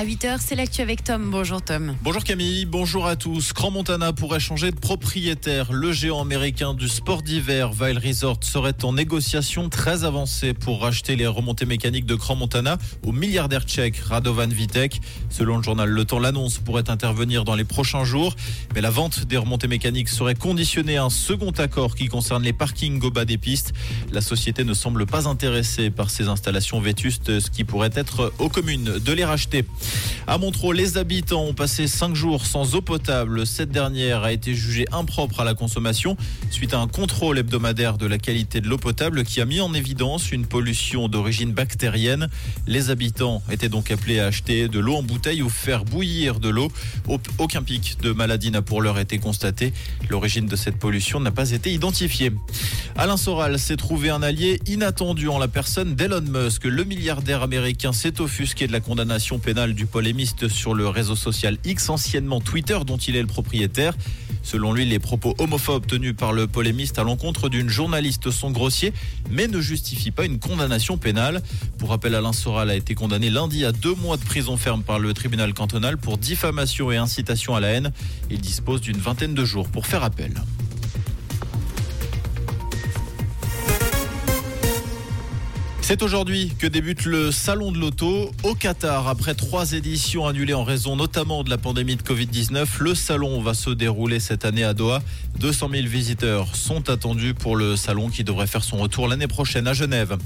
À 8h, c'est l'actu avec Tom. Bonjour Tom. Bonjour Camille, bonjour à tous. Grand Montana pourrait changer de propriétaire. Le géant américain du sport d'hiver, Vail Resort, serait en négociation très avancée pour racheter les remontées mécaniques de Grand Montana au milliardaire tchèque Radovan Vitek. Selon le journal Le Temps, l'annonce pourrait intervenir dans les prochains jours. Mais la vente des remontées mécaniques serait conditionnée à un second accord qui concerne les parkings au bas des pistes. La société ne semble pas intéressée par ces installations vétustes, ce qui pourrait être aux communes de les racheter. À Montreux, les habitants ont passé cinq jours sans eau potable. Cette dernière a été jugée impropre à la consommation suite à un contrôle hebdomadaire de la qualité de l'eau potable qui a mis en évidence une pollution d'origine bactérienne. Les habitants étaient donc appelés à acheter de l'eau en bouteille ou faire bouillir de l'eau. Aucun pic de maladie n'a pour l'heure été constaté. L'origine de cette pollution n'a pas été identifiée. Alain Soral s'est trouvé un allié inattendu en la personne d'Elon Musk. Le milliardaire américain s'est offusqué de la condamnation pénale du polémiste sur le réseau social X, anciennement Twitter, dont il est le propriétaire. Selon lui, les propos homophobes tenus par le polémiste à l'encontre d'une journaliste sont grossiers, mais ne justifient pas une condamnation pénale. Pour rappel, Alain Soral a été condamné lundi à deux mois de prison ferme par le tribunal cantonal pour diffamation et incitation à la haine. Il dispose d'une vingtaine de jours pour faire appel. C'est aujourd'hui que débute le Salon de l'Auto au Qatar. Après trois éditions annulées en raison notamment de la pandémie de Covid-19, le salon va se dérouler cette année à Doha. 200 000 visiteurs sont attendus pour le salon qui devrait faire son retour l'année prochaine à Genève.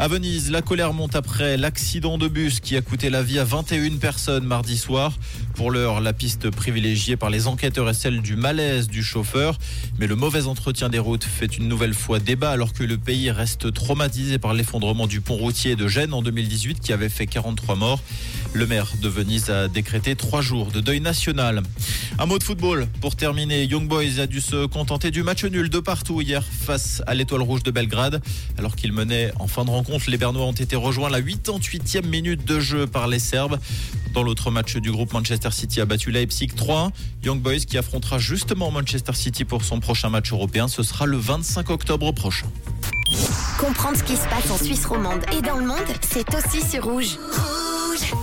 À Venise, la colère monte après l'accident de bus qui a coûté la vie à 21 personnes mardi soir. Pour l'heure, la piste privilégiée par les enquêteurs est celle du malaise du chauffeur. Mais le mauvais entretien des routes fait une nouvelle fois débat alors que le pays reste traumatisé par l'effondrement du pont routier de Gênes en 2018 qui avait fait 43 morts. Le maire de Venise a décrété trois jours de deuil national. Un mot de football pour terminer. Young Boys a dû se contenter du match nul de partout hier face à l'Étoile Rouge de Belgrade. Alors qu'il menait en fin de rencontre, les Bernois ont été rejoints à la 88e minute de jeu par les Serbes. Dans l'autre match du groupe, Manchester City a battu Leipzig 3 Young Boys qui affrontera justement Manchester City pour son prochain match européen. Ce sera le 25 octobre prochain. Comprendre ce qui se passe en Suisse romande et dans le monde, c'est aussi sur Rouge. Rouge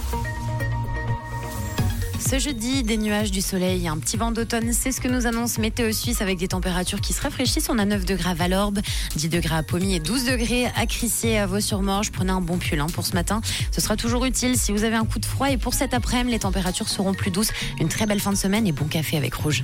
ce jeudi, des nuages, du soleil, un petit vent d'automne, c'est ce que nous annonce Météo Suisse avec des températures qui se rafraîchissent. On a 9 degrés à Valorbe, 10 degrés à Pommier et 12 degrés à Crissier à Vaux-sur-Morge. Prenez un bon pull hein, pour ce matin. Ce sera toujours utile si vous avez un coup de froid. Et pour cet après-midi, les températures seront plus douces. Une très belle fin de semaine et bon café avec Rouge.